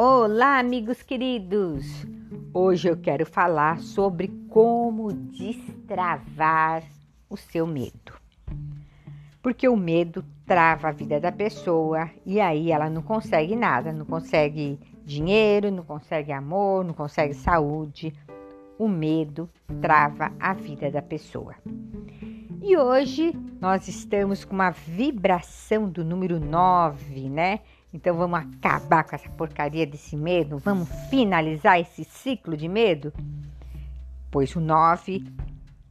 Olá, amigos queridos! Hoje eu quero falar sobre como destravar o seu medo. Porque o medo trava a vida da pessoa e aí ela não consegue nada, não consegue dinheiro, não consegue amor, não consegue saúde. O medo trava a vida da pessoa. E hoje nós estamos com uma vibração do número 9, né? Então vamos acabar com essa porcaria desse medo? Vamos finalizar esse ciclo de medo? Pois o 9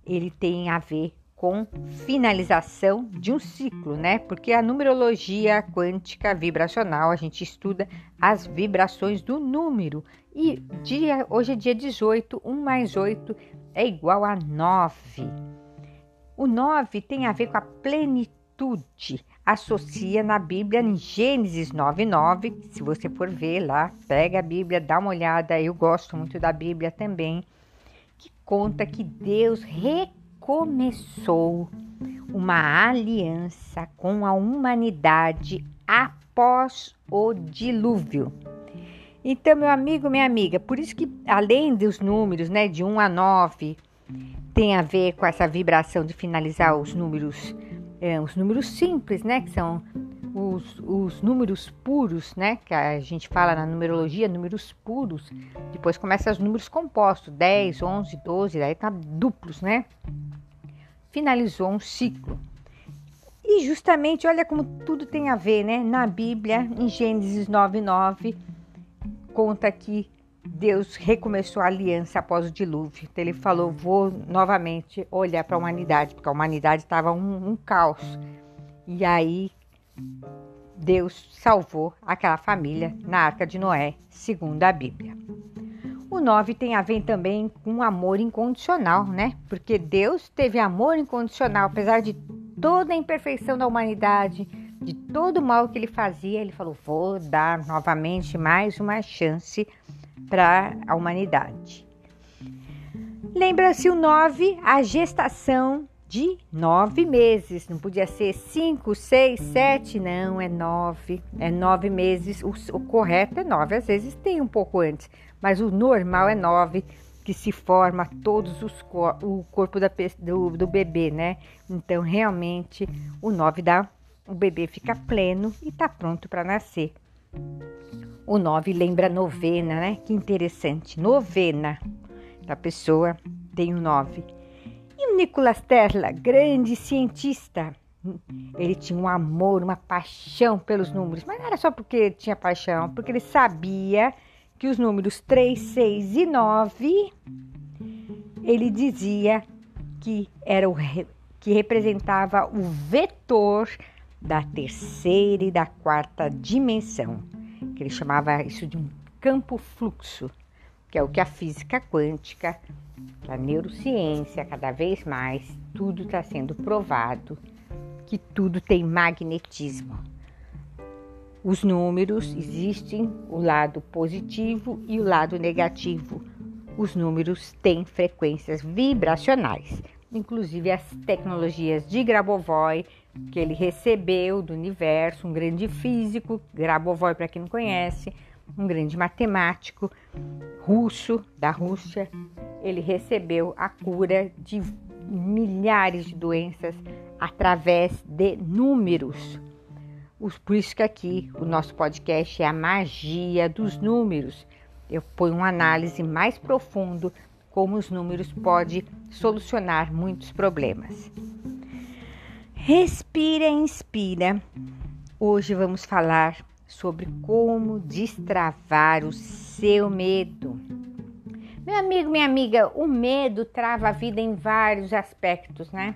ele tem a ver com finalização de um ciclo, né? Porque a numerologia quântica vibracional, a gente estuda as vibrações do número. E dia, hoje é dia 18, 1 mais 8 é igual a 9. O 9 tem a ver com a plenitude, associa na Bíblia em Gênesis 9:9. Se você for ver lá, pega a Bíblia, dá uma olhada. Eu gosto muito da Bíblia também, que conta que Deus recomeçou uma aliança com a humanidade após o dilúvio. Então, meu amigo, minha amiga, por isso que além dos números, né, de 1 a 9, tem a ver com essa vibração de finalizar os números é, os números simples, né? Que são os, os, números puros, né? Que a gente fala na numerologia, números puros. Depois começa os números compostos, 10, 11, 12, daí tá duplos, né? Finalizou um ciclo. E justamente, olha como tudo tem a ver, né? Na Bíblia, em Gênesis 9, 9, conta que Deus recomeçou a aliança após o dilúvio. Então ele falou: Vou novamente olhar para a humanidade, porque a humanidade estava um, um caos. E aí Deus salvou aquela família na arca de Noé, segundo a Bíblia. O 9 tem a ver também com amor incondicional, né? Porque Deus teve amor incondicional, apesar de toda a imperfeição da humanidade, de todo o mal que ele fazia, ele falou: vou dar novamente mais uma chance para a humanidade. Lembra-se o 9, a gestação de nove meses. Não podia ser cinco, seis, sete, não, é nove. É nove meses. O, o, correto é nove. Às vezes tem um pouco antes, mas o normal é nove, que se forma todos os o corpo da, do, do bebê, né? Então, realmente, o nove dá. O bebê fica pleno e está pronto para nascer. O 9 lembra novena, né? Que interessante. Novena. A pessoa tem o 9. E o Nicolas Tesla, grande cientista, ele tinha um amor, uma paixão pelos números, mas não era só porque tinha paixão, porque ele sabia que os números 3, 6 e 9 ele dizia que era o que representava o vetor da terceira e da quarta dimensão que ele chamava isso de um campo fluxo, que é o que a física quântica, a neurociência, cada vez mais, tudo está sendo provado que tudo tem magnetismo. Os números existem o lado positivo e o lado negativo. Os números têm frequências vibracionais, inclusive as tecnologias de Grabovoi que ele recebeu do universo, um grande físico, Grabovoi para quem não conhece, um grande matemático russo da Rússia. Ele recebeu a cura de milhares de doenças através de números. Por isso que aqui o nosso podcast é a magia dos números. Eu ponho uma análise mais profundo como os números podem solucionar muitos problemas. Respira, inspira. Hoje vamos falar sobre como destravar o seu medo. Meu amigo, minha amiga, o medo trava a vida em vários aspectos, né?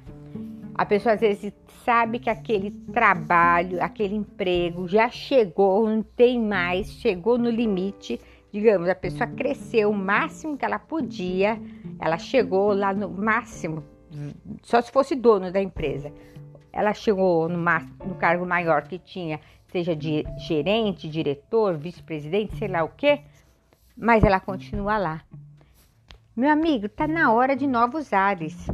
A pessoa às vezes sabe que aquele trabalho, aquele emprego já chegou, não tem mais, chegou no limite. Digamos, a pessoa cresceu o máximo que ela podia, ela chegou lá no máximo, só se fosse dono da empresa ela chegou no, no cargo maior que tinha, seja de gerente, diretor, vice-presidente, sei lá o quê, mas ela continua lá. Meu amigo, está na hora de novos ares.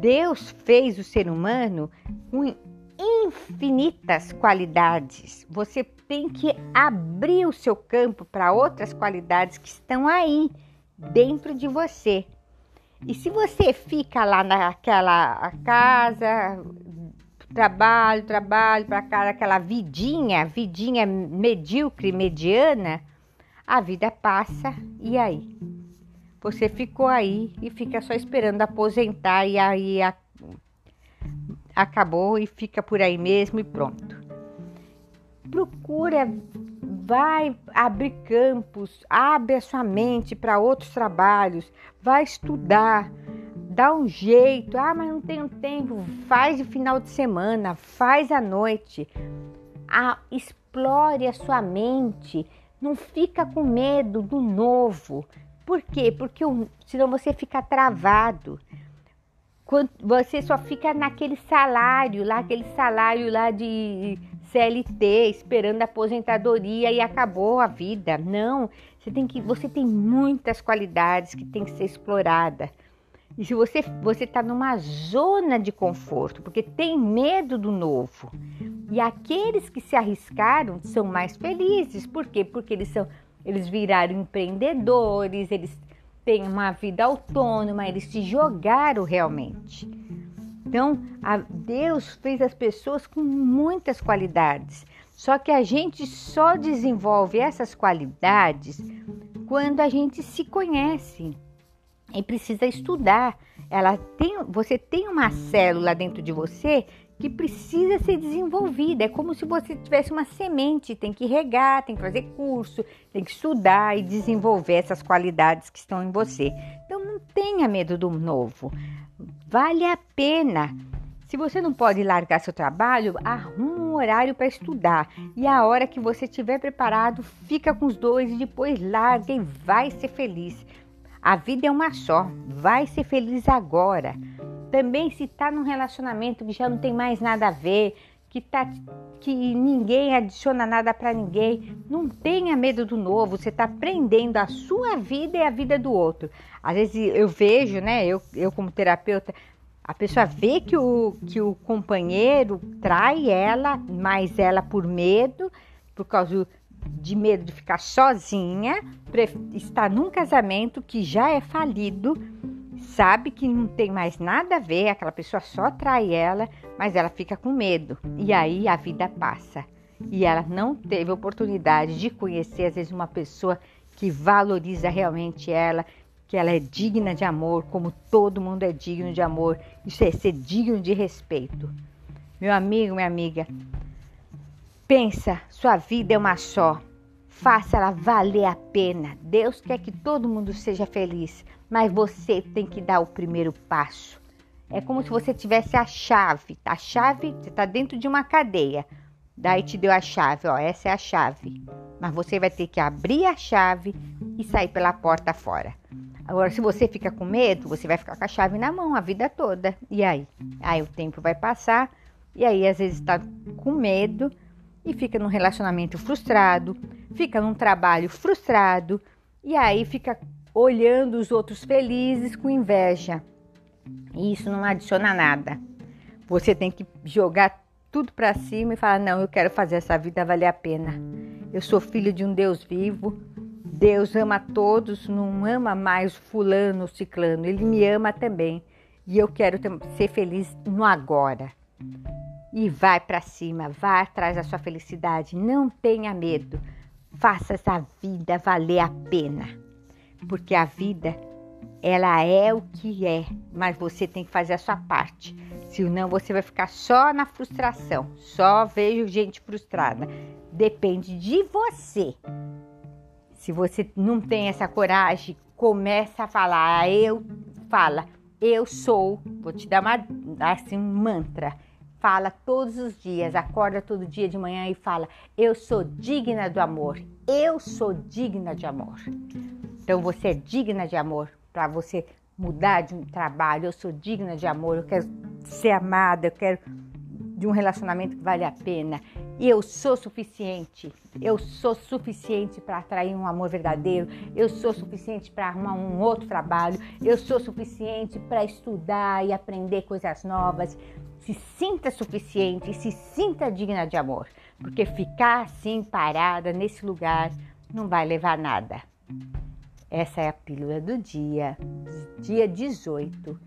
Deus fez o ser humano com infinitas qualidades. Você tem que abrir o seu campo para outras qualidades que estão aí dentro de você. E se você fica lá naquela casa, trabalho, trabalho para cá, aquela vidinha, vidinha medíocre, mediana, a vida passa e aí? Você ficou aí e fica só esperando aposentar e aí a, acabou e fica por aí mesmo e pronto. Procura, vai abrir campos, abre a sua mente para outros trabalhos, vai estudar, dá um jeito. Ah, mas não tenho tempo. Faz de final de semana, faz à noite. Ah, explore a sua mente. Não fica com medo do novo. Por quê? Porque senão você fica travado. Você só fica naquele salário lá, aquele salário lá de CLT, esperando a aposentadoria e acabou a vida. Não, você tem que, você tem muitas qualidades que tem que ser explorada. E se você você está numa zona de conforto, porque tem medo do novo, e aqueles que se arriscaram são mais felizes, por quê? Porque eles são eles viraram empreendedores, eles têm uma vida autônoma, eles se jogaram realmente. Então, Deus fez as pessoas com muitas qualidades. Só que a gente só desenvolve essas qualidades quando a gente se conhece e precisa estudar. Ela tem, você tem uma célula dentro de você que precisa ser desenvolvida. É como se você tivesse uma semente, tem que regar, tem que fazer curso, tem que estudar e desenvolver essas qualidades que estão em você. Então não tenha medo do novo. Vale a pena. Se você não pode largar seu trabalho, arruma um horário para estudar. E a hora que você estiver preparado, fica com os dois e depois larga e vai ser feliz. A vida é uma só, vai ser feliz agora. Também se está num relacionamento que já não tem mais nada a ver, que, tá, que ninguém adiciona nada para ninguém, não tenha medo do novo, você está aprendendo a sua vida e a vida do outro. Às vezes eu vejo, né, eu, eu como terapeuta, a pessoa vê que o, que o companheiro trai ela, mas ela por medo, por causa de medo de ficar sozinha, está num casamento que já é falido, sabe que não tem mais nada a ver, aquela pessoa só trai ela, mas ela fica com medo. E aí a vida passa. E ela não teve oportunidade de conhecer, às vezes, uma pessoa que valoriza realmente ela, que ela é digna de amor, como todo mundo é digno de amor. Isso é ser digno de respeito. Meu amigo, minha amiga, Pensa, sua vida é uma só. Faça ela valer a pena. Deus quer que todo mundo seja feliz, mas você tem que dar o primeiro passo. É como se você tivesse a chave. A chave, você está dentro de uma cadeia. Daí te deu a chave, ó, essa é a chave. Mas você vai ter que abrir a chave e sair pela porta fora. Agora, se você fica com medo, você vai ficar com a chave na mão a vida toda. E aí? Aí o tempo vai passar e aí às vezes está com medo e fica num relacionamento frustrado, fica num trabalho frustrado e aí fica olhando os outros felizes com inveja. E isso não adiciona nada. Você tem que jogar tudo para cima e falar: "Não, eu quero fazer essa vida valer a pena. Eu sou filho de um Deus vivo. Deus ama todos, não ama mais fulano ou ciclano. Ele me ama também. E eu quero ser feliz no agora e vai para cima, vai atrás da sua felicidade. Não tenha medo. Faça essa vida valer a pena. Porque a vida, ela é o que é, mas você tem que fazer a sua parte. Senão você vai ficar só na frustração. Só vejo gente frustrada. Depende de você. Se você não tem essa coragem, começa a falar, ah, eu fala, eu sou, vou te dar uma assim um mantra fala todos os dias, acorda todo dia de manhã e fala: Eu sou digna do amor, eu sou digna de amor. Então você é digna de amor para você mudar de um trabalho. Eu sou digna de amor, eu quero ser amada, eu quero de um relacionamento que vale a pena. E eu sou suficiente. Eu sou suficiente para atrair um amor verdadeiro. Eu sou suficiente para arrumar um outro trabalho. Eu sou suficiente para estudar e aprender coisas novas. Se sinta suficiente se sinta digna de amor, porque ficar assim parada nesse lugar não vai levar a nada. Essa é a pílula do dia, dia 18,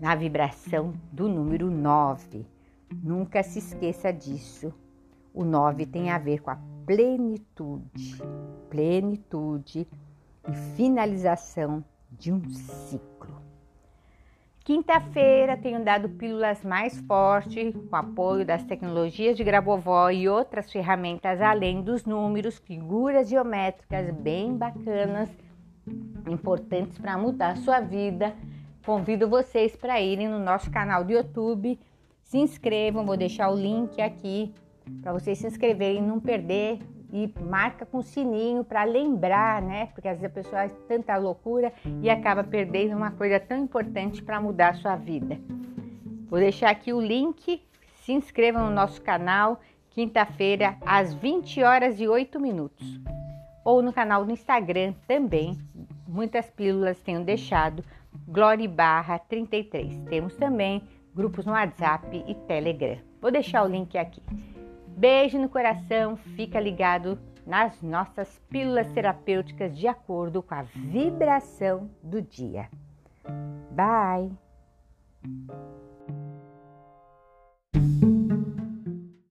na vibração do número 9. Nunca se esqueça disso. O 9 tem a ver com a plenitude, plenitude e finalização de um ciclo. Quinta-feira tenho dado pílulas mais fortes com apoio das tecnologias de Grabovoi e outras ferramentas além dos números, figuras geométricas bem bacanas, importantes para mudar a sua vida. Convido vocês para irem no nosso canal do YouTube, se inscrevam, vou deixar o link aqui para vocês se inscreverem e não perder e marca com sininho para lembrar, né? Porque às vezes a pessoa faz tanta loucura e acaba perdendo uma coisa tão importante para mudar a sua vida. Vou deixar aqui o link. Se inscrevam no nosso canal, quinta-feira, às 20 horas e 8 minutos. Ou no canal do Instagram também. Muitas pílulas tenho deixado. Glória barra 33. Temos também grupos no WhatsApp e Telegram. Vou deixar o link aqui. Beijo no coração, fica ligado nas nossas pílulas terapêuticas de acordo com a vibração do dia. Bye!